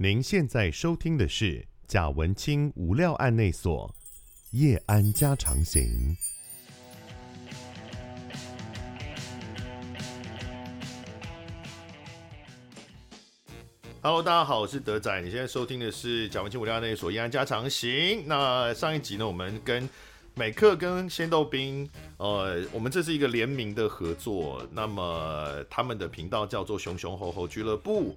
您现在收听的是贾文清无料案内所夜安家常行。Hello，大家好，我是德仔。你现在收听的是贾文清无料案内所夜安家常行。那上一集呢，我们跟美克跟鲜豆冰，呃，我们这是一个联名的合作。那么他们的频道叫做熊熊猴猴俱乐部。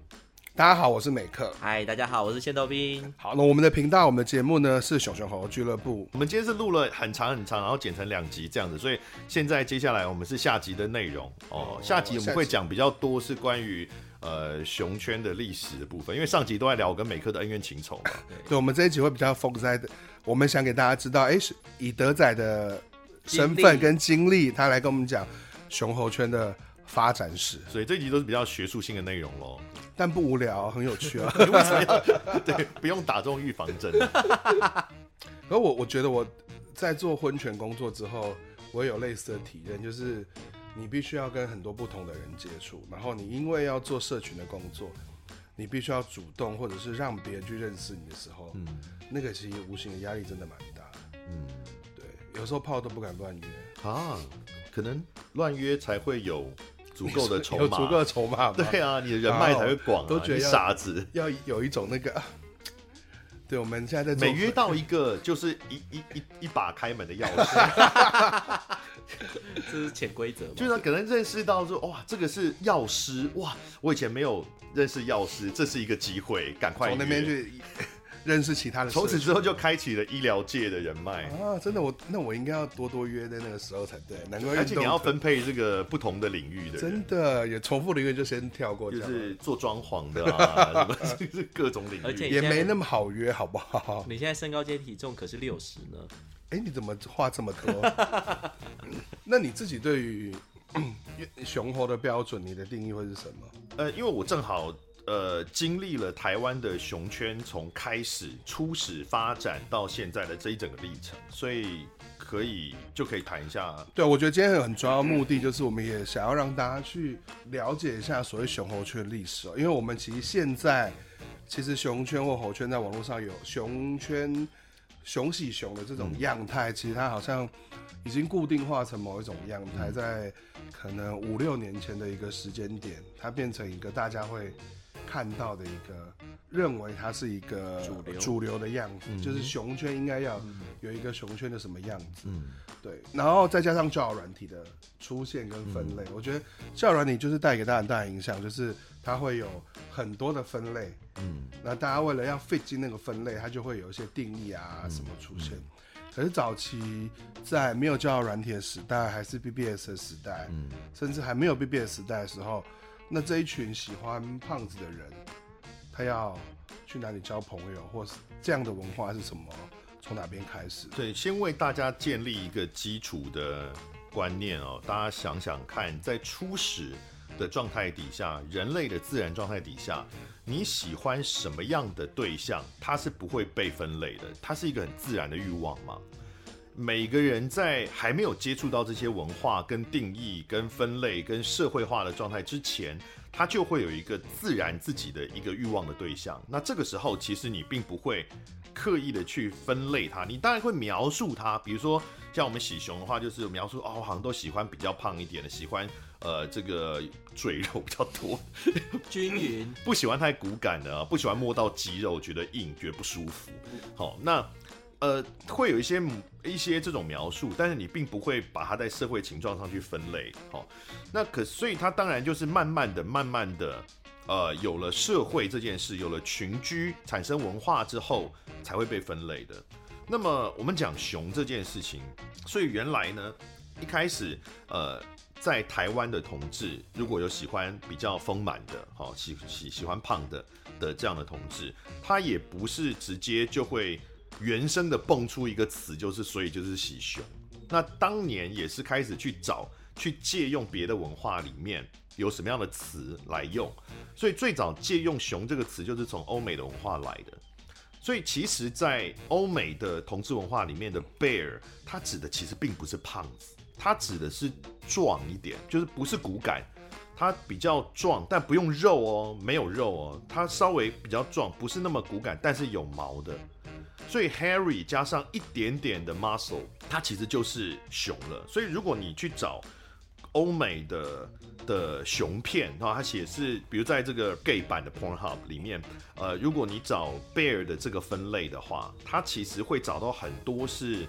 大家好，我是美克。嗨，大家好，我是仙豆冰。好，那我们的频道，我们的节目呢是熊熊猴猴俱乐部。我们今天是录了很长很长，然后剪成两集这样子，所以现在接下来我们是下集的内容哦。下集我们会讲比较多是关于呃熊圈的历史的部分，因为上集都在聊我跟美克的恩怨情仇嘛。对，对，我们这一集会比较 focus 在，我们想给大家知道，哎、以德仔的身份跟经历，他来跟我们讲熊猴圈的发展史，所以这一集都是比较学术性的内容喽。但不无聊，很有趣啊！为什么要对，不用打这种预防针。而我我觉得我在做婚前工作之后，我有类似的体验，就是你必须要跟很多不同的人接触，然后你因为要做社群的工作，你必须要主动或者是让别人去认识你的时候，嗯，那个其实无形的压力真的蛮大的。嗯，对，有时候炮都不敢乱约啊，可能乱约才会有。足够的筹码，有足够的筹码，对啊，你的人脉才会广啊。都觉得傻子要有一种那个，对，我们现在在每约到一个就是一一一一把开门的钥匙，这是潜规则。就是可能认识到说，哇，这个是药师，哇，我以前没有认识药师，这是一个机会，赶快从那边去。认识其他的，从此之后就开启了医疗界的人脉啊！真的，我那我应该要多多约在那个时候才对。难怪而且你要分配这个不同的领域的，真的也重复领域就先跳过，就是做装潢的啊，什么各种领域，而且也没那么好约，好不好？你现在身高兼体重可是六十呢？哎、欸，你怎么话这么多？那你自己对于雄猴的标准，你的定义会是什么？呃，因为我正好。呃，经历了台湾的熊圈从开始初始发展到现在的这一整个历程，所以可以就可以谈一下。对，我觉得今天很重要的目的就是，我们也想要让大家去了解一下所谓熊猴圈历史哦，因为我们其实现在其实熊圈或猴圈在网络上有熊圈熊喜熊的这种样态，其实它好像已经固定化成某一种样态，在可能五六年前的一个时间点，它变成一个大家会。看到的一个，认为它是一个主流。主流的样子，嗯、就是熊圈应该要有一个熊圈的什么样子，嗯，对，然后再加上教友软体的出现跟分类，嗯、我觉得教友软体就是带给大家很大的影响，就是它会有很多的分类，嗯，那大家为了要 fit 进那个分类，它就会有一些定义啊什么出现。可是早期在没有交友软体的时代，还是 BBS 的时代，嗯，甚至还没有 BBS 时代的时候。那这一群喜欢胖子的人，他要去哪里交朋友，或是这样的文化是什么？从哪边开始？对，先为大家建立一个基础的观念哦。大家想想看，在初始的状态底下，人类的自然状态底下，你喜欢什么样的对象，它是不会被分类的，它是一个很自然的欲望嘛。每个人在还没有接触到这些文化、跟定义、跟分类、跟社会化的状态之前，他就会有一个自然自己的一个欲望的对象。那这个时候，其实你并不会刻意的去分类它，你当然会描述它。比如说，像我们喜熊的话，就是描述哦，好像都喜欢比较胖一点的，喜欢呃这个赘肉比较多、均匀，不喜欢太骨感的，不喜欢摸到肌肉觉得硬、觉得不舒服。好，那。呃，会有一些一些这种描述，但是你并不会把它在社会情状上去分类，好，那可所以它当然就是慢慢的、慢慢的，呃，有了社会这件事，有了群居，产生文化之后，才会被分类的。那么我们讲熊这件事情，所以原来呢，一开始，呃，在台湾的同志，如果有喜欢比较丰满的，好喜喜喜欢胖的的这样的同志，他也不是直接就会。原生的蹦出一个词，就是所以就是喜熊。那当年也是开始去找，去借用别的文化里面有什么样的词来用。所以最早借用“熊”这个词，就是从欧美的文化来的。所以其实，在欧美的同志文化里面的 “bear”，它指的其实并不是胖子，它指的是壮一点，就是不是骨感。它比较壮，但不用肉哦，没有肉哦，它稍微比较壮，不是那么骨感，但是有毛的，所以 hairy 加上一点点的 muscle，它其实就是熊了。所以如果你去找欧美的的熊片，然后它写是，比如在这个 gay 版的 Pornhub 里面，呃，如果你找 bear 的这个分类的话，它其实会找到很多是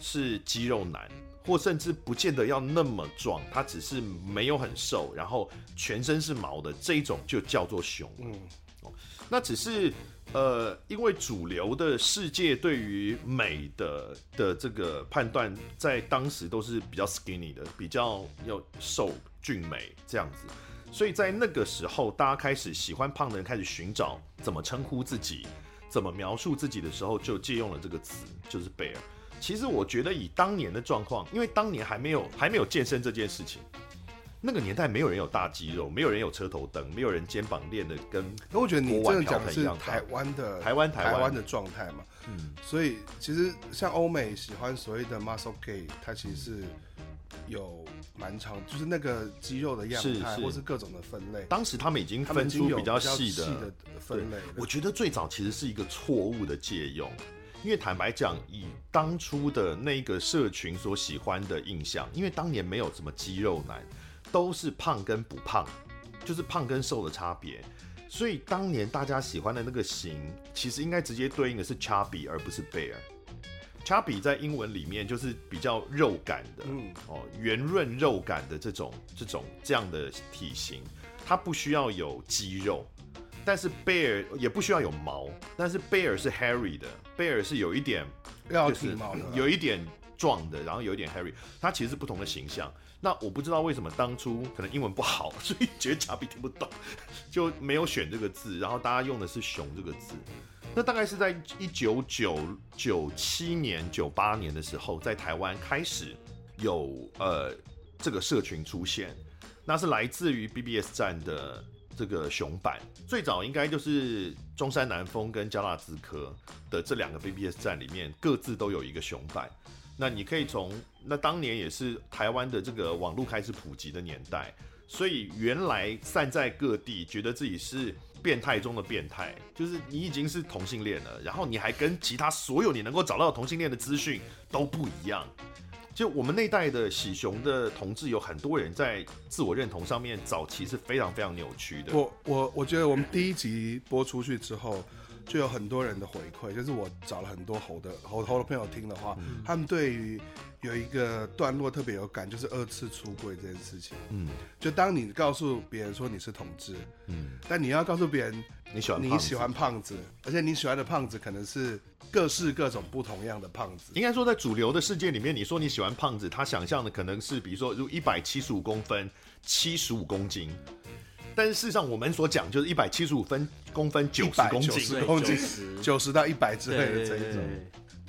是肌肉男。或甚至不见得要那么壮，它只是没有很瘦，然后全身是毛的这一种就叫做熊。嗯，哦，那只是呃，因为主流的世界对于美的的这个判断，在当时都是比较 skinny 的，比较要瘦俊美这样子，所以在那个时候，大家开始喜欢胖的人开始寻找怎么称呼自己，怎么描述自己的时候，就借用了这个词，就是 bear。其实我觉得以当年的状况，因为当年还没有还没有健身这件事情，那个年代没有人有大肌肉，没有人有车头灯，没有人肩膀练的跟。那我觉得你这样讲的是台湾的台湾台湾的状态嘛？嗯，所以其实像欧美喜欢所谓的 muscle gay，它其实是有蛮长，就是那个肌肉的样态，或是各种的分类。当时他们已经分出比较细的，的分类。我觉得最早其实是一个错误的借用。因为坦白讲，以当初的那个社群所喜欢的印象，因为当年没有什么肌肉男，都是胖跟不胖，就是胖跟瘦的差别，所以当年大家喜欢的那个型，其实应该直接对应的是 chubby 而不是 bear。chubby 在英文里面就是比较肉感的，嗯，哦，圆润肉感的这种这种这样的体型，它不需要有肌肉。但是 bear 也不需要有毛，但是 bear 是 hairy 的，bear 是有一点要体毛的，有一点壮的，然后有一点 hairy，它其实是不同的形象。那我不知道为什么当初可能英文不好，所以觉得查比听不懂，就没有选这个字，然后大家用的是熊这个字。那大概是在一九九九七年、九八年的时候，在台湾开始有呃这个社群出现，那是来自于 BBS 站的。这个熊版最早应该就是中山南风跟加纳兹科的这两个 BBS 站里面各自都有一个熊版。那你可以从那当年也是台湾的这个网络开始普及的年代，所以原来散在各地觉得自己是变态中的变态，就是你已经是同性恋了，然后你还跟其他所有你能够找到同性恋的资讯都不一样。就我们那代的喜熊的同志，有很多人在自我认同上面早期是非常非常扭曲的。我我我觉得我们第一集播出去之后，就有很多人的回馈，就是我找了很多猴的猴猴的朋友听的话，嗯、他们对于有一个段落特别有感，就是二次出柜这件事情。嗯，就当你告诉别人说你是同志，嗯，但你要告诉别人你喜欢你喜欢胖子，而且你喜欢的胖子可能是。各式各种不同样的胖子，应该说在主流的世界里面，你说你喜欢胖子，他想象的可能是比如说如一百七十五公分，七十五公斤，但是事实上我们所讲就是一百七十五分公分，九十公斤，九十 公斤，九十到一百之类的这一种。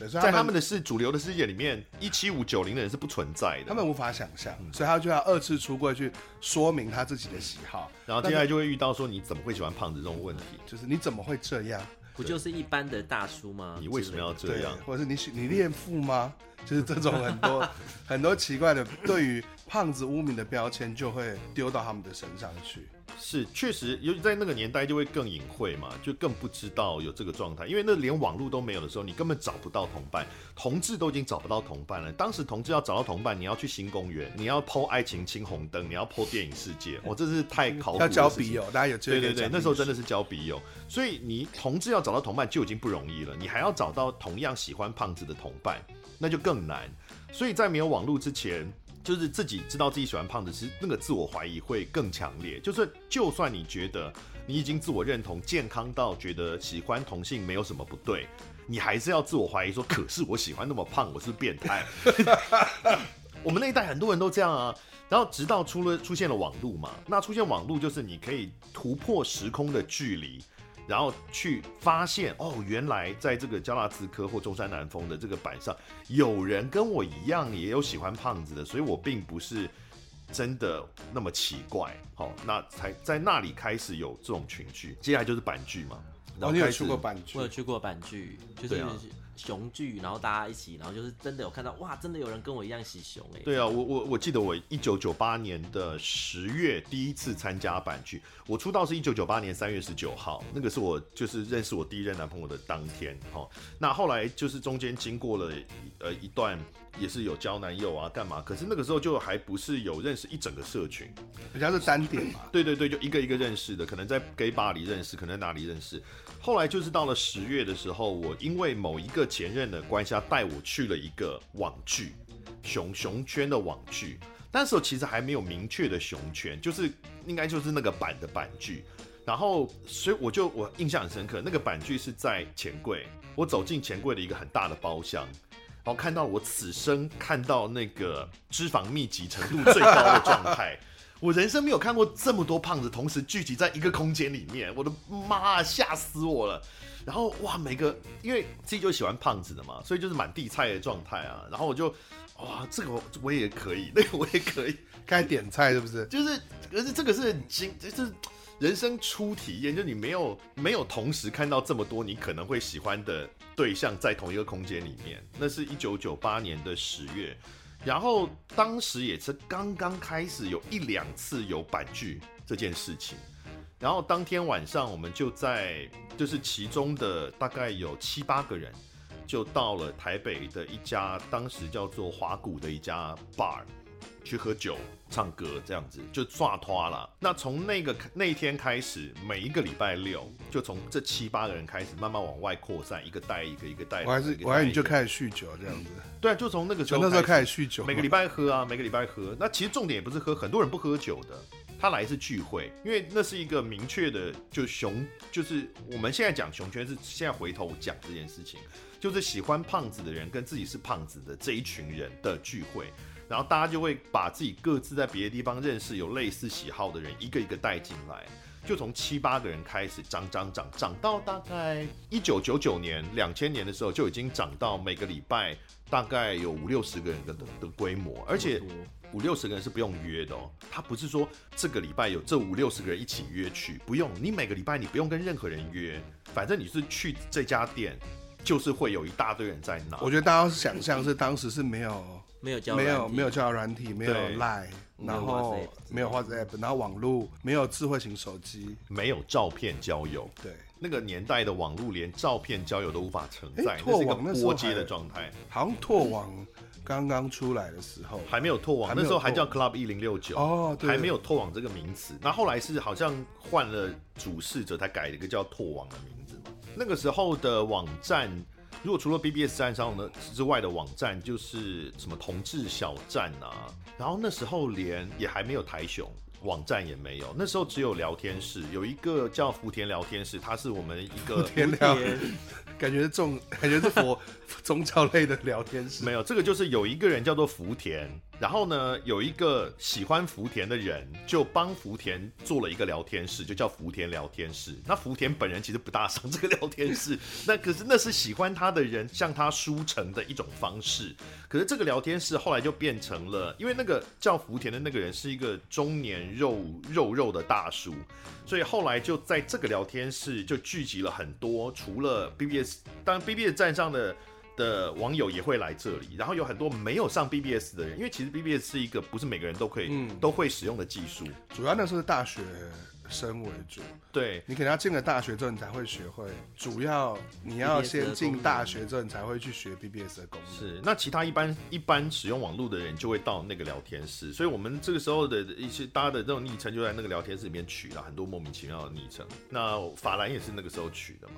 在他们的世主流的世界里面，一七五九零的人是不存在的，他们无法想象，所以他就要二次出柜去说明他自己的喜好，然后接下来就会遇到说你怎么会喜欢胖子这种问题，就是你怎么会这样？不就是一般的大叔吗？你为什么要这样？或者是你你恋父吗？就是这种很多 很多奇怪的对于胖子污名的标签，就会丢到他们的身上去。是，确实，尤其在那个年代就会更隐晦嘛，就更不知道有这个状态，因为那连网络都没有的时候，你根本找不到同伴，同志都已经找不到同伴了。当时同志要找到同伴，你要去新公园，你要 po 爱情青红灯，你要 po 电影世界，我、哦、这是太考古了。要交笔友，大家有对对对，那时候真的是交笔友，所以你同志要找到同伴就已经不容易了，你还要找到同样喜欢胖子的同伴，那就更难。所以在没有网络之前。就是自己知道自己喜欢胖子，其实那个自我怀疑会更强烈。就是就算你觉得你已经自我认同健康到觉得喜欢同性没有什么不对，你还是要自我怀疑说，可是我喜欢那么胖，我是变态。我们那一代很多人都这样啊。然后直到出了出现了网络嘛，那出现网络就是你可以突破时空的距离。然后去发现哦，原来在这个交大资科或中山南峰的这个板上，有人跟我一样也有喜欢胖子的，所以我并不是真的那么奇怪。好、哦，那才在那里开始有这种群聚，接下来就是板剧嘛。然后你有去过板剧？我有去过板剧，就是熊剧，然后大家一起，然后就是真的有看到，哇，真的有人跟我一样喜熊哎。对啊，我我我记得我一九九八年的十月第一次参加版剧，我出道是一九九八年三月十九号，那个是我就是认识我第一任男朋友的当天。哈，那后来就是中间经过了呃一段。也是有交男友啊，干嘛？可是那个时候就还不是有认识一整个社群，人家是单点嘛。对对对，就一个一个认识的，可能在 gay bar 里认识，可能在哪里认识。后来就是到了十月的时候，我因为某一个前任的关系，他带我去了一个网剧，熊熊圈的网剧。那时候其实还没有明确的熊圈，就是应该就是那个版的版剧。然后所以我就我印象很深刻，那个版剧是在钱柜，我走进钱柜的一个很大的包厢。然后看到我此生看到那个脂肪密集程度最高的状态，我人生没有看过这么多胖子同时聚集在一个空间里面，我的妈，吓死我了！然后哇，每个因为自己就喜欢胖子的嘛，所以就是满地菜的状态啊。然后我就哇，这个我也可以，那个我也可以，该点菜是不是？就是，可是这个是经，就是人生初体验，就你没有没有同时看到这么多你可能会喜欢的。对象在同一个空间里面，那是一九九八年的十月，然后当时也是刚刚开始有一两次有板剧这件事情，然后当天晚上我们就在，就是其中的大概有七八个人，就到了台北的一家当时叫做华谷的一家 bar 去喝酒。唱歌这样子就刷脱了。那从那个那一天开始，每一个礼拜六就从这七八个人开始慢慢往外扩散，一个带一个，一个带。我还是我还是你就开始酗酒这样子。对啊，就从那个时候那时候开始酗酒，每个礼拜喝啊，每个礼拜喝。那其实重点也不是喝，很多人不喝酒的，他来是聚会，因为那是一个明确的，就熊就是我们现在讲熊圈是现在回头讲这件事情，就是喜欢胖子的人跟自己是胖子的这一群人的聚会。然后大家就会把自己各自在别的地方认识有类似喜好的人一个一个带进来，就从七八个人开始涨涨涨，涨到大概一九九九年、两千年的时候就已经涨到每个礼拜大概有五六十个人的的规模，而且五六十个人是不用约的哦，他不是说这个礼拜有这五六十个人一起约去，不用，你每个礼拜你不用跟任何人约，反正你是去这家店，就是会有一大堆人在那。我觉得大家想象是当时是没有。没有交没有没有交友软体，没有 Line，然后没有 WhatsApp，然后网络没有智慧型手机，没有照片交友。对，那个年代的网络连照片交友都无法承载，拓网那是一个波接的状态。好像拓网刚刚出来的时候还没有拓网，那时候还叫 Club 一零六九哦，还没有拓网这个名词。那后来是好像换了主事者他改了一个叫拓网的名字。那个时候的网站。如果除了 BBS 站上呢之外的网站，就是什么同志小站啊，然后那时候连也还没有台熊网站也没有，那时候只有聊天室，有一个叫福田聊天室，它是我们一个福田聊，感觉是种，感觉是佛 宗教类的聊天室，没有这个就是有一个人叫做福田。然后呢，有一个喜欢福田的人，就帮福田做了一个聊天室，就叫福田聊天室。那福田本人其实不大上这个聊天室，那可是那是喜欢他的人向他输诚的一种方式。可是这个聊天室后来就变成了，因为那个叫福田的那个人是一个中年肉肉肉的大叔，所以后来就在这个聊天室就聚集了很多，除了 BBS，当然 BBS 站上的。的网友也会来这里，然后有很多没有上 BBS 的人，因为其实 BBS 是一个不是每个人都可以、嗯、都会使用的技术，主要那时候是大学生为主。对，你可能要进了大学之后，你才会学会。主要你要先进大学之后，你才会去学 BBS 的功能。是，那其他一般一般使用网络的人就会到那个聊天室，所以我们这个时候的一些大家的这种昵称就在那个聊天室里面取了很多莫名其妙的昵称。那法兰也是那个时候取的嘛。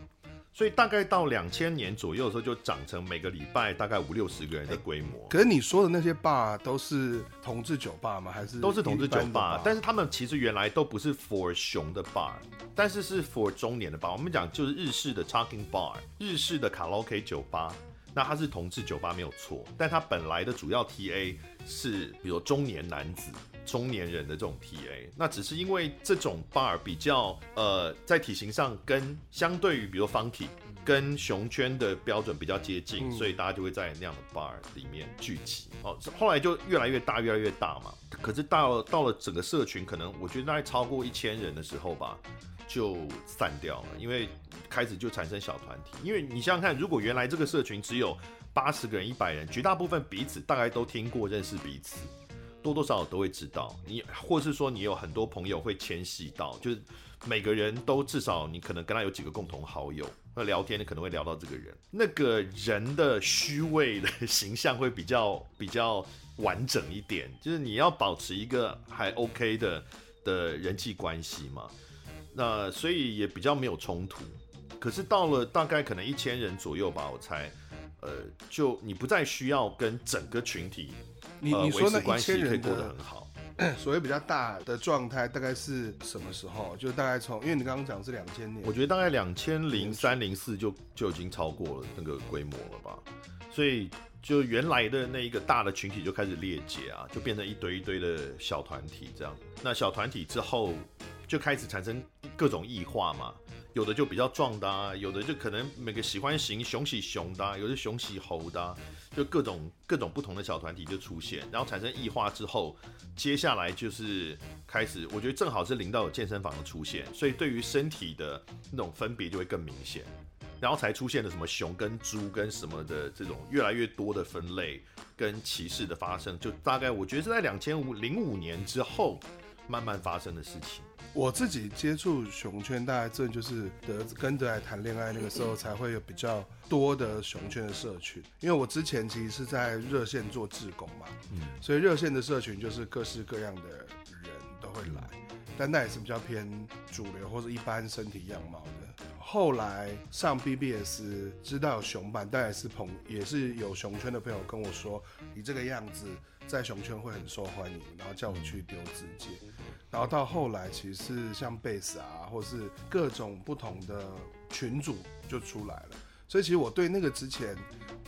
所以大概到两千年左右的时候，就长成每个礼拜大概五六十个人的规模。可是你说的那些 bar 都是同志酒吧吗？还是都是同志酒吧？但是他们其实原来都不是 for 熊的 bar，但是是 for 中年的 bar。我们讲就是日式的 talking bar，日式的卡拉 OK 酒吧。那它是同志酒吧没有错，但它本来的主要 TA 是比如中年男子。中年人的这种 TA，那只是因为这种 bar 比较呃，在体型上跟相对于比如 Funky 跟熊圈的标准比较接近，嗯、所以大家就会在那样的 bar 里面聚集。哦，后来就越来越大，越来越大嘛。可是到了到了整个社群，可能我觉得大概超过一千人的时候吧，就散掉了，因为开始就产生小团体。因为你想想看，如果原来这个社群只有八十个人、一百人，绝大部分彼此大概都听过、认识彼此，多多少少都会知道。你，或是说你有很多朋友会牵系到，就是每个人都至少你可能跟他有几个共同好友，那聊天你可能会聊到这个人，那个人的虚伪的形象会比较比较完整一点，就是你要保持一个还 OK 的的人际关系嘛。那所以也比较没有冲突，可是到了大概可能一千人左右吧，我猜，呃，就你不再需要跟整个群体，你你说那关系可以过一千人得很好。所谓比较大的状态，大概是什么时候？就大概从，因为你刚刚讲是两千年，我觉得大概两千零三零四就就已经超过了那个规模了吧，所以就原来的那一个大的群体就开始裂解啊，就变成一堆一堆的小团体这样。那小团体之后。就开始产生各种异化嘛，有的就比较壮的啊，有的就可能每个喜欢型熊喜熊的啊，有的熊喜猴的啊，就各种各种不同的小团体就出现，然后产生异化之后，接下来就是开始，我觉得正好是零到有健身房的出现，所以对于身体的那种分别就会更明显，然后才出现了什么熊跟猪跟什么的这种越来越多的分类跟歧视的发生，就大概我觉得是在两千五零五年之后慢慢发生的事情。我自己接触熊圈，大概这就是德跟德爱谈恋爱那个时候，才会有比较多的熊圈的社群。因为我之前其实是在热线做志工嘛，嗯，所以热线的社群就是各式各样的人都会来，但那也是比较偏主流或者一般身体样貌的。后来上 BBS 知道有熊版，但也是朋也是有熊圈的朋友跟我说，你这个样子在熊圈会很受欢迎，然后叫我去丢自介。然后到后来，其实是像贝斯啊，或是各种不同的群组就出来了。所以其实我对那个之前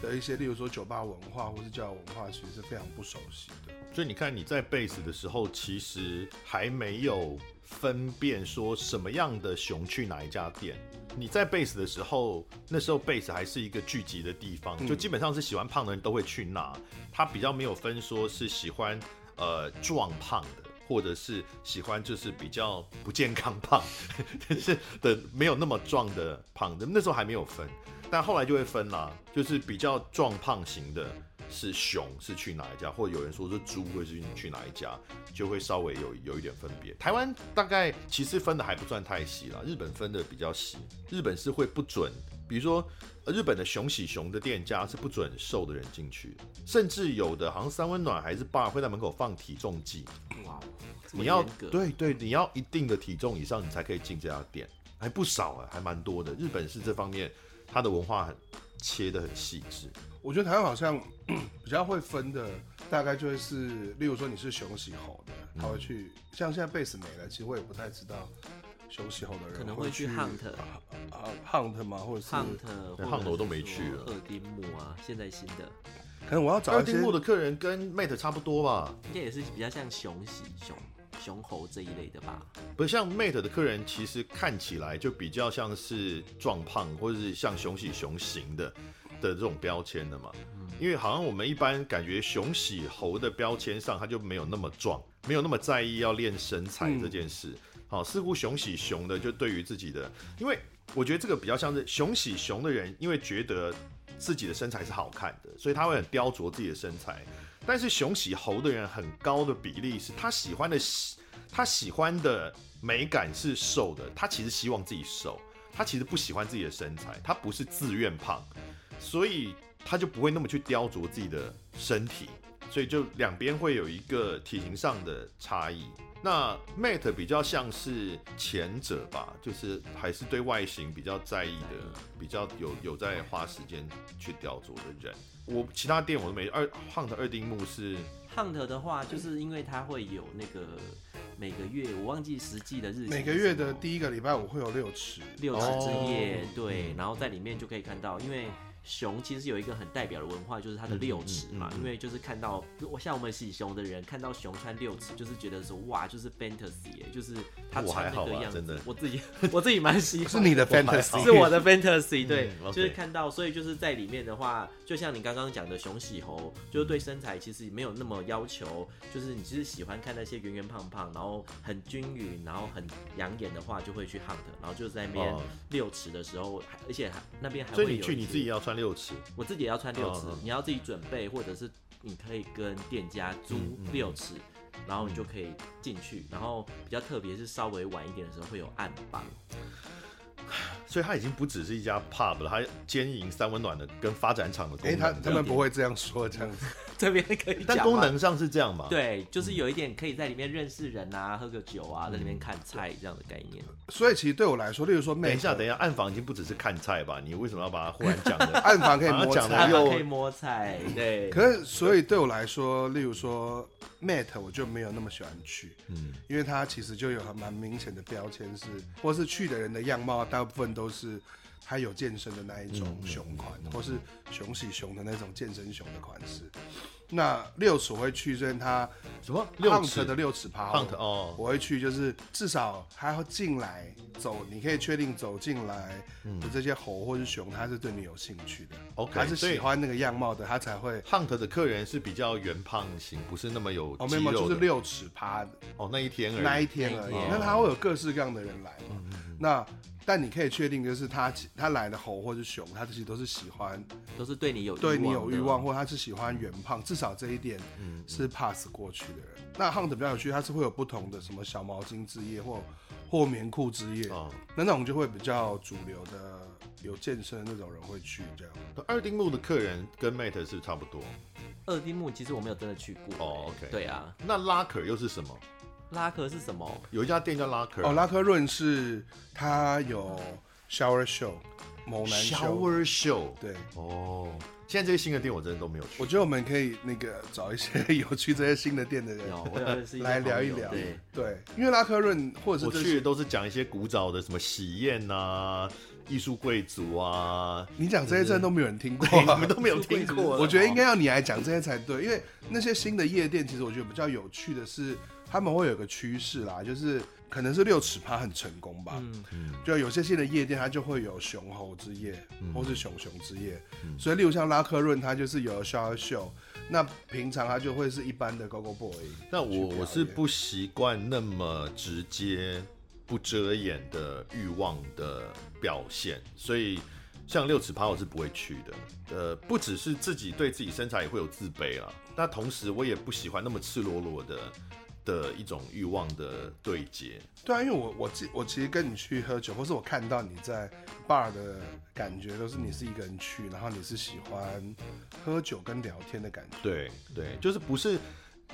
的一些，例如说酒吧文化或是交友文化，其实是非常不熟悉的。所以你看你在贝斯的时候，其实还没有分辨说什么样的熊去哪一家店。你在贝斯的时候，那时候贝斯还是一个聚集的地方，就基本上是喜欢胖的人都会去那。他比较没有分说是喜欢呃壮胖的。或者是喜欢就是比较不健康胖，但是的没有那么壮的胖的，那时候还没有分，但后来就会分啦，就是比较壮胖型的是熊是去哪一家，或者有人说是猪会是去哪一家，就会稍微有有一点分别。台湾大概其实分的还不算太细啦，日本分的比较细，日本是会不准。比如说，日本的熊喜熊的店家是不准瘦的人进去，甚至有的好像三温暖还是 bar 会在门口放体重计。哇，你要对对，你要一定的体重以上，你才可以进这家店，还不少啊，还蛮多的。日本是这方面，它的文化很切的很细致。我觉得台湾好像 比较会分的，大概就会是，例如说你是熊喜猴的，他会去，嗯、像现在贝斯没了，其实我也不太知道。熊喜猴的人可能会去 hunt，啊 hunt 吗？或者是 hunt，或 hunt 我都没去了。二丁目啊，现在新的。可能我要找二丁目的客人跟 Mate 差不多吧？应该也是比较像熊喜熊熊猴这一类的吧？不是像 Mate 的客人，其实看起来就比较像是壮胖，或者是像熊喜熊型的的这种标签的嘛。嗯、因为好像我们一般感觉熊喜猴的标签上，他就没有那么壮，没有那么在意要练身材这件事。嗯好，似乎熊喜熊的就对于自己的，因为我觉得这个比较像是熊喜熊的人，因为觉得自己的身材是好看的，所以他会很雕琢自己的身材。但是熊喜猴的人很高的比例是他喜欢的，他喜欢的美感是瘦的，他其实希望自己瘦，他其实不喜欢自己的身材，他不是自愿胖，所以他就不会那么去雕琢自己的身体，所以就两边会有一个体型上的差异。那 Mate 比较像是前者吧，就是还是对外形比较在意的，比较有有在花时间去雕琢的人。我其他店我都没二 Hunt 二丁目是 Hunt 的话，就是因为它会有那个每个月我忘记实际的日期，每个月的第一个礼拜五会有六池六池之夜，对，然后在里面就可以看到，因为。熊其实有一个很代表的文化，就是它的六尺嘛，因为就是看到我像我们喜熊的人看到熊穿六尺，就是觉得说哇，就是 fantasy 哎，就是他穿那个样子。我，我自己我自己蛮喜欢，是你的 fantasy，是我的 fantasy，对，嗯 okay、就是看到，所以就是在里面的话，就像你刚刚讲的熊喜猴，就是对身材其实没有那么要求，就是你其实喜欢看那些圆圆胖胖，然后很均匀，然后很养眼的话，就会去 hunt，然后就在那边六尺的时候，而且还那边还会有。所以你去你自己要穿六尺，我自己也要穿六尺，哦、你要自己准备，或者是你可以跟店家租六尺，然后你就可以进去。然后比较特别是稍微晚一点的时候会有暗房。所以它已经不只是一家 pub 了，它兼营三温暖的跟发展厂的功能。哎、欸，他他们不会这样说，这样子，这边可以，但功能上是这样嘛？对，就是有一点可以在里面认识人啊，喝个酒啊，在里面看菜这样的概念。所以其实对我来说，例如说，等一下，等一下，暗房已经不只是看菜吧？你为什么要把它忽然讲的？暗房可以摸菜，暗房可以摸菜，对。可是，所以对我来说，例如说，Mat 我就没有那么喜欢去，嗯，因为它其实就有很蛮明显的标签是，或是去的人的样貌，大部分都是。他有健身的那一种熊款，或是熊喜熊的那种健身熊的款式。那六尺我会去，因为它什么 Hunt 的六尺趴 Hunt 哦，我会去，就是至少他要进来走，你可以确定走进来的这些猴或是熊，他是对你有兴趣的。OK，他是喜欢那个样貌的，他才会。Hunt 的客人是比较圆胖型，不是那么有。哦，没有，就是六尺趴的。哦，那一天而已。那一天而已。那他会有各式各样的人来嘛？那。但你可以确定，就是他他来的猴或者熊，他其实都是喜欢，都是对你有对你有欲望，或他是喜欢圆胖，至少这一点是 pass 过去的人。嗯嗯、那 hunt 比较有趣，它是会有不同的什么小毛巾之夜或或棉裤之夜，哦、那那种就会比较主流的有健身的那种人会去这样。二丁目的客人跟 Mat 是不是差不多？二丁目其实我没有真的去过。哦，OK，对啊。那 Locker 又是什么？拉克是什么？有一家店叫拉克哦，拉克润是它有 shower show，猛男 shower show，对哦。现在这些新的店我真的都没有去。我觉得我们可以那个找一些有去这些新的店的人 来聊一聊，对对，因为拉克润或者是我去的都是讲一些古早的什么喜宴啊、艺术贵族啊。你讲这些真的都没有人听过，你们都没有听过。我觉得应该要你来讲这些才对，因为那些新的夜店其实我觉得比较有趣的是。他们会有个趋势啦，就是可能是六尺趴很成功吧，嗯，就有些新的夜店，它就会有熊猴之夜，嗯、或是熊熊之夜，嗯、所以例如像拉克润，它就是有 shower show，那平常它就会是一般的 Gogo Boy。那我我是不习惯那么直接、不遮掩的欲望的表现，所以像六尺趴我是不会去的。呃，不只是自己对自己身材也会有自卑啦，那同时我也不喜欢那么赤裸裸的。的一种欲望的对接，对啊，因为我我我其实跟你去喝酒，或是我看到你在 bar 的感觉，都是你是一个人去，然后你是喜欢喝酒跟聊天的感觉。对对，就是不是，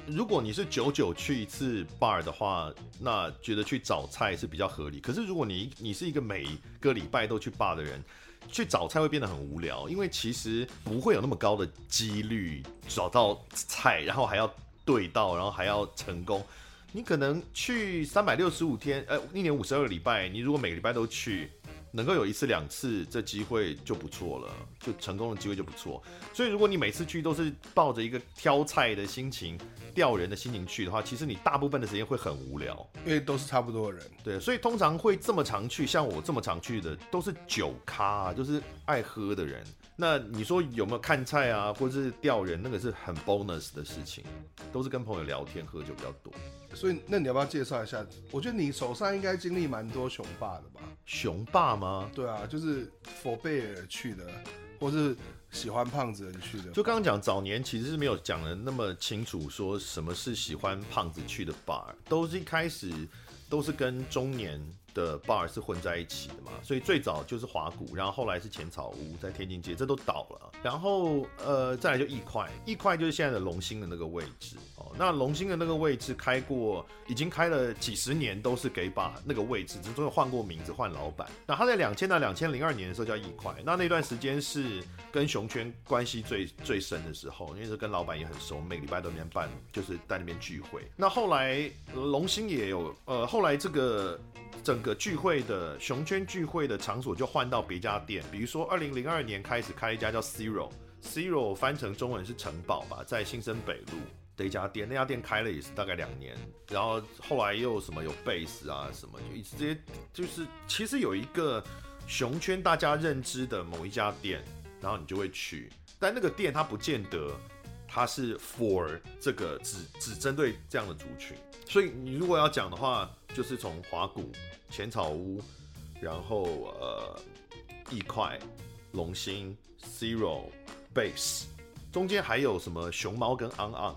如果你是久久去一次 bar 的话，那觉得去找菜是比较合理。可是如果你你是一个每个礼拜都去 bar 的人，去找菜会变得很无聊，因为其实不会有那么高的几率找到菜，然后还要。对到，然后还要成功，你可能去三百六十五天，呃，一年五十二个礼拜，你如果每个礼拜都去，能够有一次两次，这机会就不错了，就成功的机会就不错。所以如果你每次去都是抱着一个挑菜的心情、钓人的心情去的话，其实你大部分的时间会很无聊，因为都是差不多的人。对，所以通常会这么常去，像我这么常去的，都是酒咖，就是爱喝的人。那你说有没有看菜啊，或者是钓人？那个是很 bonus 的事情，都是跟朋友聊天喝酒比较多。所以，那你要不要介绍一下？我觉得你手上应该经历蛮多雄霸的吧？雄霸吗？对啊，就是 for bear 去的，或是喜欢胖子人去的。就刚刚讲早年其实是没有讲的那么清楚，说什么是喜欢胖子去的 bar，都是一开始都是跟中年。的 bar 是混在一起的嘛，所以最早就是华谷，然后后来是浅草屋在天津街，这都倒了。然后呃，再来就一块，一块就是现在的龙兴的那个位置哦。那龙兴的那个位置开过，已经开了几十年都是 gay bar 那个位置，只是换过名字换老板。那他在两千到两千零二年的时候叫一块，那那段时间是跟熊圈关系最最深的时候，因为是跟老板也很熟，每个礼拜都在那边办，就是在那边聚会。那后来龙兴也有，呃，后来这个。整个聚会的熊圈聚会的场所就换到别家店，比如说二零零二年开始开一家叫 Zero，Zero 翻成中文是城堡吧，在新生北路的一家店，那家店开了也是大概两年，然后后来又什么有贝斯啊什么，就一直这些就是其实有一个熊圈大家认知的某一家店，然后你就会去，但那个店它不见得它是 for 这个只只针对这样的族群，所以你如果要讲的话，就是从华谷、浅草屋，然后呃易快、龙兴、Zero、Base，中间还有什么熊猫跟 On On。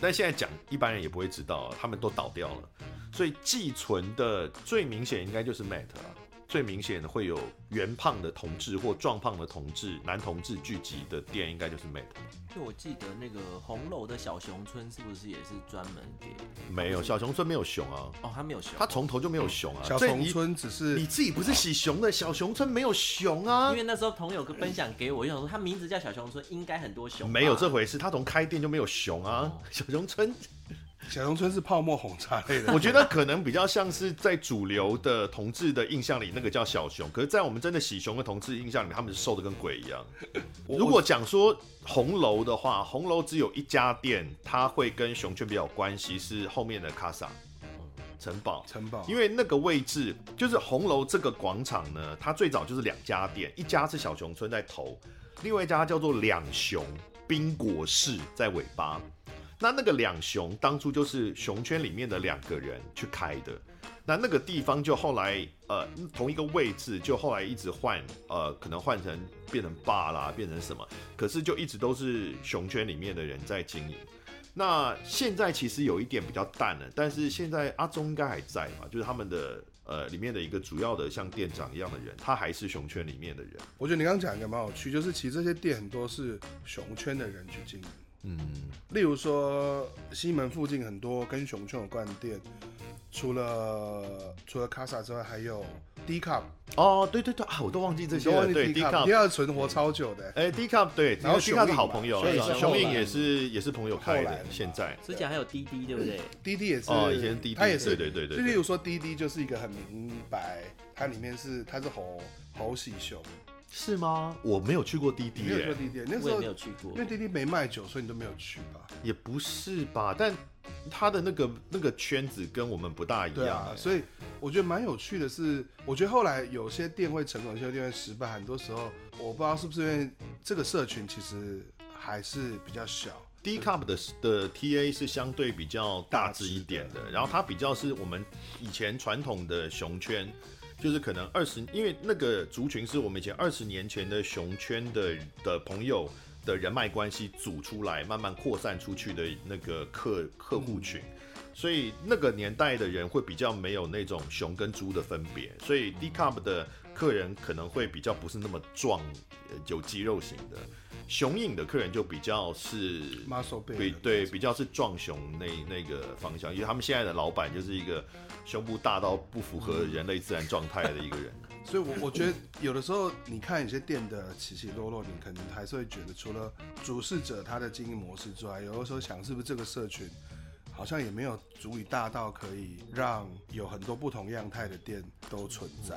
但现在讲一般人也不会知道，他们都倒掉了，所以寄存的最明显应该就是 Mat 了。最明显的会有圆胖的同志或壮胖的同志男同志聚集的店，应该就是 Mate。就我记得那个红楼的小熊村是不是也是专门给？没有，小熊村没有熊啊。哦，他没有熊，他从头就没有熊啊。小熊村只是你自己不是喜熊的，小熊村没有熊啊。因为那时候朋友分享给我，我想说他名字叫小熊村，应该很多熊。没有这回事，他从开店就没有熊啊。哦、小熊村。小熊村是泡沫红茶类的，我觉得可能比较像是在主流的同志的印象里，那个叫小熊。可是，在我们真的喜熊的同志印象里，他们是瘦的跟鬼一样。如果讲说红楼的话，红楼只有一家店，它会跟熊圈比较有关系，是后面的卡萨城堡。城堡，因为那个位置就是红楼这个广场呢，它最早就是两家店，一家是小熊村在头，另外一家叫做两熊冰果室在尾巴。那那个两熊当初就是熊圈里面的两个人去开的，那那个地方就后来呃同一个位置就后来一直换呃可能换成变成 bar 啦，变成什么，可是就一直都是熊圈里面的人在经营。那现在其实有一点比较淡了，但是现在阿忠应该还在嘛，就是他们的呃里面的一个主要的像店长一样的人，他还是熊圈里面的人。我觉得你刚刚讲一个蛮有趣，就是其实这些店很多是熊圈的人去经营。嗯，例如说西门附近很多跟熊熊有关的店，除了除了卡萨之外，还有 D Cup。哦，对对对啊，我都忘记这些了。对 D Cup，第二存活超久的。哎，D Cup 对，然后 D Cup 是好朋友，熊印也是也是朋友开的。现在之前还有滴滴，对不对？滴滴也是哦，以前滴滴，他也是对对对。就例如说滴滴就是一个很明白，它里面是它是猴猴喜熊。是吗？我没有去过滴滴，没有去过滴滴，那时候我也没有去过，因为滴滴没卖酒，所以你都没有去吧？也不是吧，但他的那个那个圈子跟我们不大一样，啊，所以我觉得蛮有趣的是，我觉得后来有些店会成功，有些店会失败，很多时候我不知道是不是因为这个社群其实还是比较小。D Cup 的的 TA 是相对比较大致一点的，然后它比较是我们以前传统的熊圈。就是可能二十，因为那个族群是我们以前二十年前的熊圈的的朋友的人脉关系组出来，慢慢扩散出去的那个客客户群，所以那个年代的人会比较没有那种熊跟猪的分别，所以 D Cup 的客人可能会比较不是那么壮，有肌肉型的。雄影的客人就比较是比对比较是壮熊那那个方向，因为他们现在的老板就是一个胸部大到不符合人类自然状态的一个人。所以，我我觉得有的时候你看有些店的起起落落，你可能还是会觉得，除了主事者他的经营模式之外，有的时候想是不是这个社群好像也没有足以大到可以让有很多不同样态的店都存在，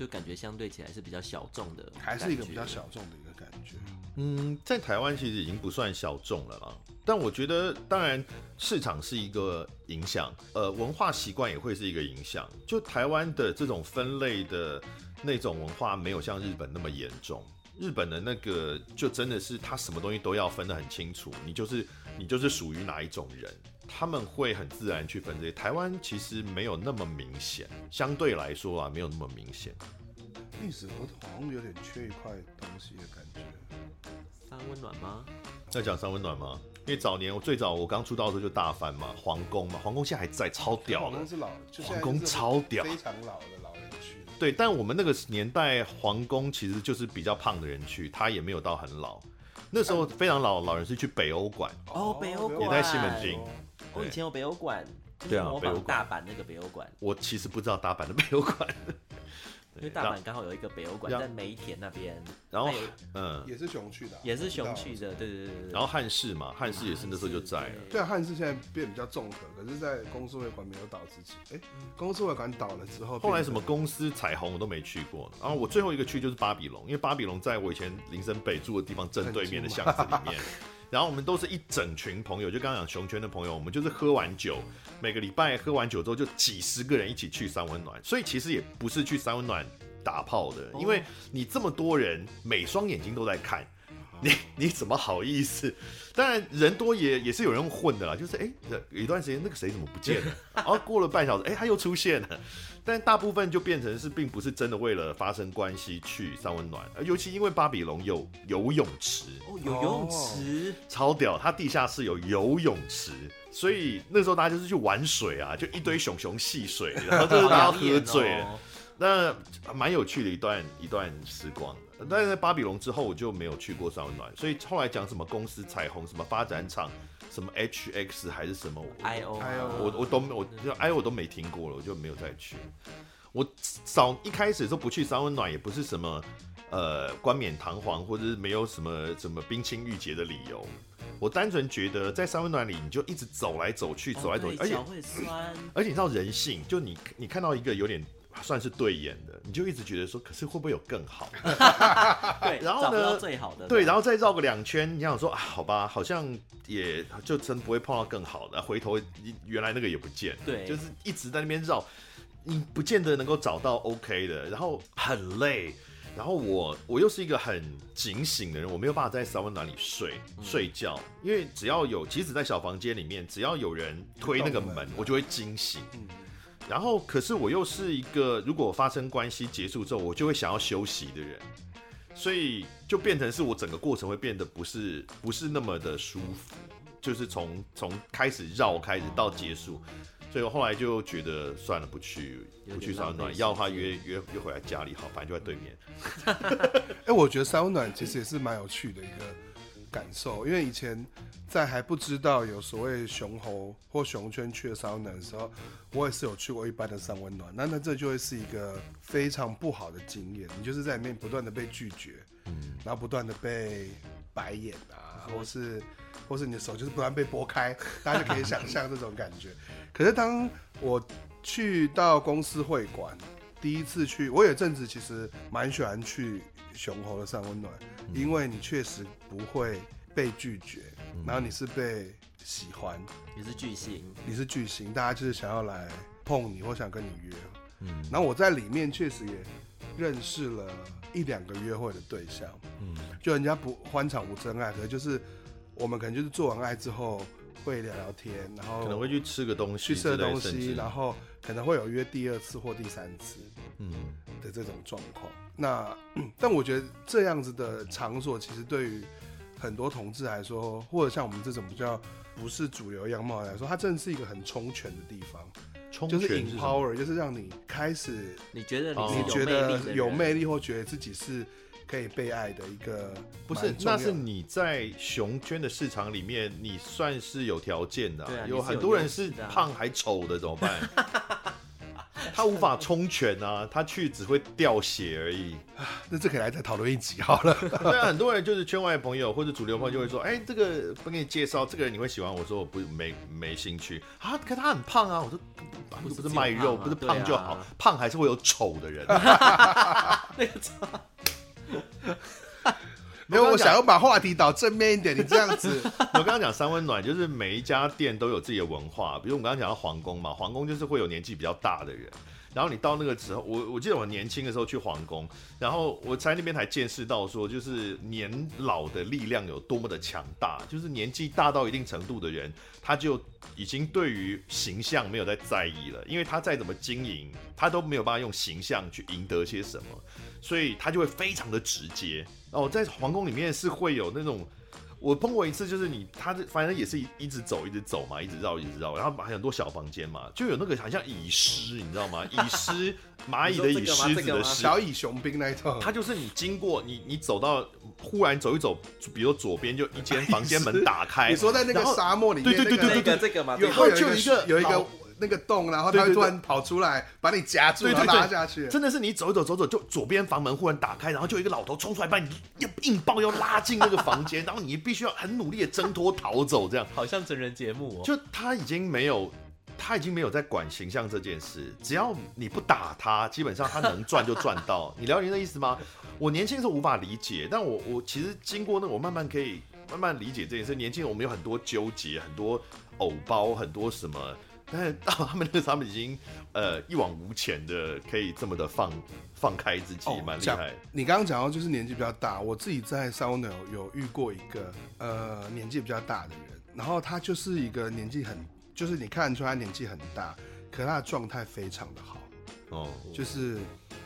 就感觉相对起来是比较小众的，还是一个比较小众的一个感觉。嗯，在台湾其实已经不算小众了啦，但我觉得当然市场是一个影响，呃，文化习惯也会是一个影响。就台湾的这种分类的那种文化，没有像日本那么严重。日本的那个就真的是他什么东西都要分得很清楚，你就是你就是属于哪一种人，他们会很自然去分这些。台湾其实没有那么明显，相对来说啊，没有那么明显。历史河好像有点缺一块东西的感觉。三温暖吗？在讲三温暖吗？因为早年我最早我刚出道的时候就大翻嘛，皇宫嘛，皇宫现在还在，超屌的。皇宫是老，皇宫超屌，非常老的老人区。对，但我们那个年代皇宫其实就是比较胖的人去，他也没有到很老。那时候非常老的老人是去北欧馆哦，北欧馆也在西门町。我以前有北欧馆，对啊，模仿大阪那个北欧馆。我其实不知道大阪的北欧馆。因为大阪刚好有一个北欧馆在梅田那边，然后嗯，也是熊去的啊，也是熊去的，对对对对对。然后汉室嘛，汉室也是那时候就在了。对啊，汉室现在变比较综合，可是，在公司会馆没有倒之前，哎，公司会馆倒了之后，后来什么公司彩虹我都没去过。然后我最后一个去就是巴比龙，因为巴比龙在我以前林森北住的地方正对面的巷子里面。然后我们都是一整群朋友，就刚刚讲熊圈的朋友，我们就是喝完酒，每个礼拜喝完酒之后就几十个人一起去三温暖，所以其实也不是去三温暖打炮的，因为你这么多人，每双眼睛都在看。你你怎么好意思？当然人多也也是有人混的啦，就是哎，有一段时间那个谁怎么不见了？然 后过了半小时，哎，他又出现了。但大部分就变成是，并不是真的为了发生关系去三温暖，尤其因为巴比龙有游泳池哦，有游泳池，超屌，它地下室有游泳池，所以那时候大家就是去玩水啊，就一堆熊熊戏水，然后就是大家喝醉了，那蛮有趣的一段一段时光。但是在巴比龙之后，我就没有去过三温暖，所以后来讲什么公司彩虹什么发展厂，什么 HX 还是什么 IO，我我都我就 IO 我都没听过了，我就没有再去。我早一开始都不去三温暖，也不是什么呃冠冕堂皇或者是没有什么什么冰清玉洁的理由。我单纯觉得在三温暖里，你就一直走来走去，走来走去，而且会酸，而且你知道人性，就你你看到一个有点。算是对眼的，你就一直觉得说，可是会不会有更好？对，然后呢，最好的，对，然后再绕个两圈，你想说啊，好吧，好像也就真不会碰到更好的，回头原来那个也不见，对，就是一直在那边绕，你不见得能够找到 OK 的，然后很累，然后我我又是一个很警醒的人，我没有办法在三温暖里睡睡觉，因为只要有，即使在小房间里面，只要有人推那个门，我就会惊醒。然后，可是我又是一个，如果发生关系结束之后，我就会想要休息的人，所以就变成是我整个过程会变得不是不是那么的舒服，就是从从开始绕开始到结束，所以我后来就觉得算了，不去不去三温暖，要的话约约约回来家里好，反正就在对面。哎，我觉得三温暖其实也是蛮有趣的一个感受，因为以前在还不知道有所谓熊猴或熊圈去的三温暖的时候，我也是有去过一般的三温暖，那那这就会是一个非常不好的经验，你就是在里面不断的被拒绝，嗯，然后不断的被白眼啊，或是或是你的手就是不断被拨开，大家就可以想象这种感觉。可是当我去到公司会馆，第一次去，我有阵子其实蛮喜欢去熊猴的三温暖。因为你确实不会被拒绝，然后你是被喜欢，你是巨星，你是巨星，大家就是想要来碰你或想跟你约，嗯，然后我在里面确实也认识了一两个约会的对象，嗯，就人家不欢场无真爱，可是就是我们可能就是做完爱之后会聊聊天，然后可能会去吃个东西，去吃个东西，然后可能会有约第二次或第三次，嗯的这种状况。那，但我觉得这样子的场所，其实对于很多同志来说，或者像我们这种比较不是主流样貌来说，它真的是一个很充权的地方。充权就是 empower，就是让你开始，你觉得你觉得有魅力，或觉得自己是可以被爱的一个。不是，那是你在熊圈的市场里面，你算是有条件的、啊啊。有很多人是胖还丑的，怎么办？他无法冲拳啊，他去只会掉血而已。那这可以来再讨论一集好了。对啊，很多人就是圈外朋友或者主流朋友就会说：“哎、欸，这个不给你介绍，这个人你会喜欢。”我说：“我不没没兴趣啊。”可他很胖啊，我说：“不是不是卖肉，不是胖就好，胖还是会有丑的人。”那个丑。没有，我想要把话题导正面一点。你这样子，我刚刚讲三温暖，就是每一家店都有自己的文化。比如我们刚刚讲到皇宫嘛，皇宫就是会有年纪比较大的人。然后你到那个时候，我我记得我年轻的时候去皇宫，然后我在那边才见识到说，就是年老的力量有多么的强大。就是年纪大到一定程度的人，他就已经对于形象没有在在意了，因为他再怎么经营，他都没有办法用形象去赢得些什么，所以他就会非常的直接。哦，在皇宫里面是会有那种，我碰过一次，就是你他反正也是一一直走，一直走嘛，一直绕，一直绕，然后还有很多小房间嘛，就有那个好像蚁狮，你知道吗？蚁狮，蚂蚁的蚁，狮子的狮，小蚁雄兵那一套。它就是你经过你你走到，忽然走一走，比如左边就一间房间门打开，你说在那个沙漠里面，对对对对对，那个这个嘛，有会就一个有一个。那个洞，然后他会突然跑出来把你夹住，然后拉下去。真的是你走一走走走，就左边房门忽然打开，然后就一个老头冲出来把你硬硬抱要拉进那个房间，然后你必须要很努力的挣脱逃走，这样好像真人节目哦。就他已经没有。他已经没有在管形象这件事，只要你不打他，基本上他能赚就赚到。你了解那意思吗？我年轻的时候无法理解，但我我其实经过那个，我慢慢可以慢慢理解这件事。年轻人我们有很多纠结，很多偶包，很多什么，但是到他们那个他们已经呃一往无前的，可以这么的放放开自己，蛮厉害。你刚刚讲到就是年纪比较大，我自己在 Sauna 有遇过一个呃年纪比较大的人，然后他就是一个年纪很。就是你看出他年纪很大，可他的状态非常的好。哦，就是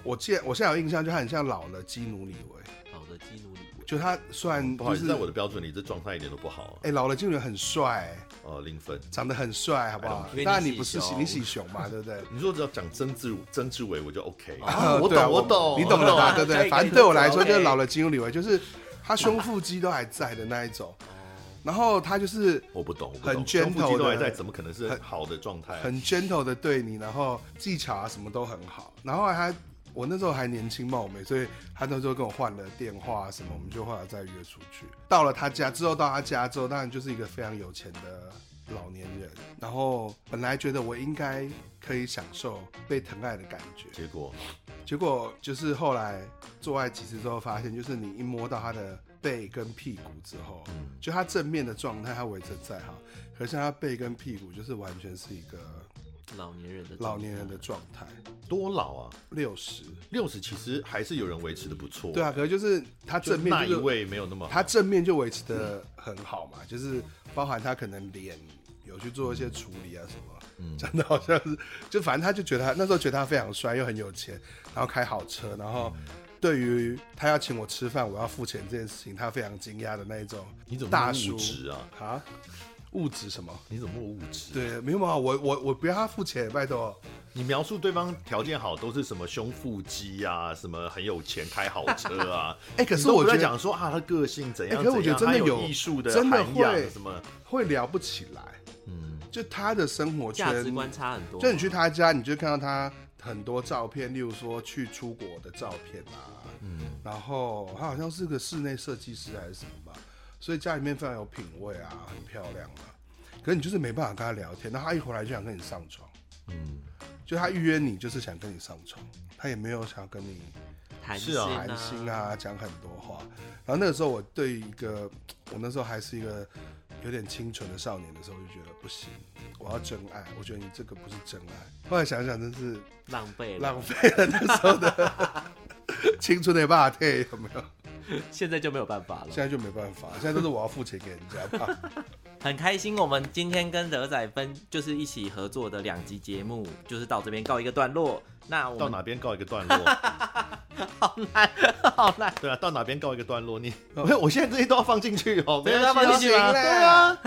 我记，我现在有印象，就他很像老了基努里维。老的基努里维，就他虽然不好意思，在我的标准里，这状态一点都不好。哎，老了基努李维很帅。哦，零分，长得很帅，好不好？当然你不是喜你喜熊嘛，对不对？你说只要讲曾志曾志伟，我就 OK。我懂，我懂，你懂的吧？对不对？反正对我来说，就是老了基努李维，就是他胸腹肌都还在的那一种。然后他就是我不懂，很 gentle 的，在怎么可能是很好的状态？很 gentle 的对你，然后技巧啊什么都很好。然后他我那时候还年轻貌美，所以他那时候跟我换了电话什么，我们就后来再约出去。到了他家之后，到他家之后，当然就是一个非常有钱的老年人。然后本来觉得我应该可以享受被疼爱的感觉，结果结果就是后来做爱几次之后，发现就是你一摸到他的。背跟屁股之后，嗯，就他正面的状态，他维持在哈，可是他背跟屁股就是完全是一个老年人的老年人的状态。多老啊？六十，六十其实还是有人维持的不错。对啊，可能就是他正面、就是、那一位没有那么好，他正面就维持的很好嘛，嗯、就是包含他可能脸有去做一些处理啊什么，嗯，真的好像是，就反正他就觉得他那时候觉得他非常帅又很有钱，然后开好车，然后。嗯对于他要请我吃饭，我要付钱这件事情，他非常惊讶的那一种。你怎么那么物质啊？啊？物质什么？你怎么那么物质？对，没有嘛，我我我不要他付钱，拜托。你描述对方条件好，都是什么胸腹肌啊，什么很有钱，开好车啊？哎、欸，可是我在讲说啊，他个性怎样，怎样？可是我觉得真的有艺术的，真的会什么会聊不起来。嗯，就他的生活圈价值观差很多。就你去他家，你就看到他很多照片，例如说去出国的照片啊。嗯，然后他好像是个室内设计师还是什么吧，所以家里面非常有品味啊，很漂亮啊。可是你就是没办法跟他聊天，那他一回来就想跟你上床。嗯，就他预约你就是想跟你上床，他也没有想要跟你谈心啊，谈心啊，讲很多话。然后那个时候我对于一个我那时候还是一个有点清纯的少年的时候，就觉得不行，我要真爱。我觉得你这个不是真爱。后来想想，真是浪费浪费了那时候的。青春的霸退有没有？现在就没有办法了。现在就没办法，现在都是我要付钱给人家吧。很开心，我们今天跟德仔分就是一起合作的两集节目，就是到这边告一个段落。那我到哪边告一个段落？好难，好难。对啊，到哪边告一个段落？你，我现在这些都要放进去哦，没有要放进去吗？对啊，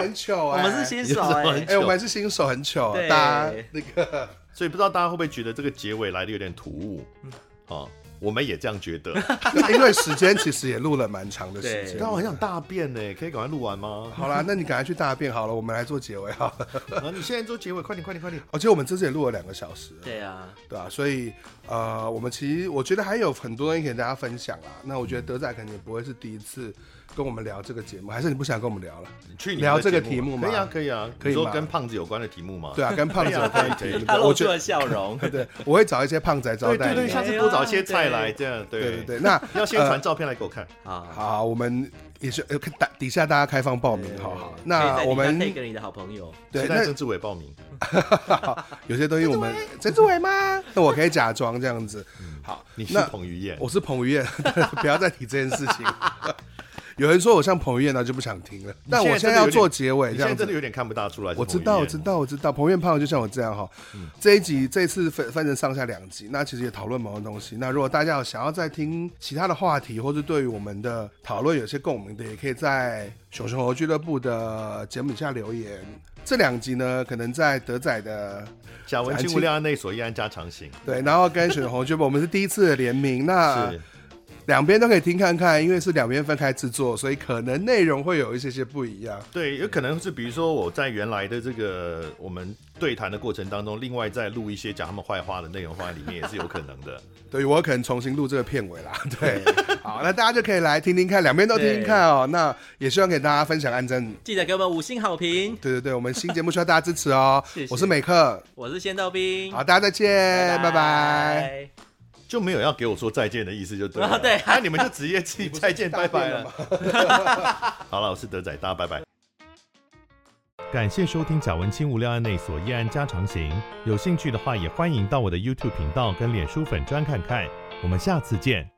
很糗啊。我们是新手哎，哎，我们是新手，很糗。大家那个，所以不知道大家会不会觉得这个结尾来的有点突兀？嗯好。我们也这样觉得，因为时间其实也录了蛮长的时间。但我很想大便呢，可以赶快录完吗？好啦，那你赶快去大便好了，我们来做结尾好了。啊，你现在做结尾，快点快点快点！而且我们这次也录了两个小时。对啊，对啊，所以呃，我们其实我觉得还有很多东西可以跟大家分享啦。那我觉得德仔肯定也不会是第一次。跟我们聊这个节目，还是你不想跟我们聊了？你去聊这个题目吗？可以啊，可以啊，可以说跟胖子有关的题目吗？对啊，跟胖子有关的题目。他露出了笑容。对，我会找一些胖仔招待。对对对，下次多找一些菜来，这样对对对。那 要先传照片来给我看。啊，好，我们也是呃，打底下大家开放报名，好好。那我们可以跟你的好朋友，对，那曾志伟报名。有些东西我们曾志伟吗？那我可以假装这样子。好，你是彭于晏，我是彭于晏，不要再提这件事情。有人说我像彭于晏，那就不想听了。但我现在要做结尾，这样子。真的有点看不大出来。我知道，我知道，我知道。彭于晏胖就像我这样哈。嗯。这一集这次分分成上下两集，那其实也讨论某个东西。那如果大家有想要再听其他的话题，或者对于我们的讨论有些共鸣的，也可以在熊熊猴俱乐部的节目底下留言。这两集呢，可能在德仔的小文青无量案内所一案家常行。对，然后跟熊熊猴俱乐部，我们是第一次的联名。那。是两边都可以听看看，因为是两边分开制作，所以可能内容会有一些些不一样。对，有可能是比如说我在原来的这个我们对谈的过程当中，另外再录一些讲他们坏话的内容放在里面也是有可能的。对，我可能重新录这个片尾啦。对，好，那大家就可以来听听看，两边都听听看哦。那也希望给大家分享、按赞，记得给我们五星好评。对对对，我们新节目需要大家支持哦。我是美克，我是仙豆冰。好，大家再见，拜拜。拜拜。就没有要给我说再见的意思，就对了。啊，对，那你们就直接自己再见，拜拜了。好了，我是德仔，大家拜拜。感谢收听《贾文清无料案内所夜案家常行》，有兴趣的话也欢迎到我的 YouTube 频道跟脸书粉专看看。我们下次见。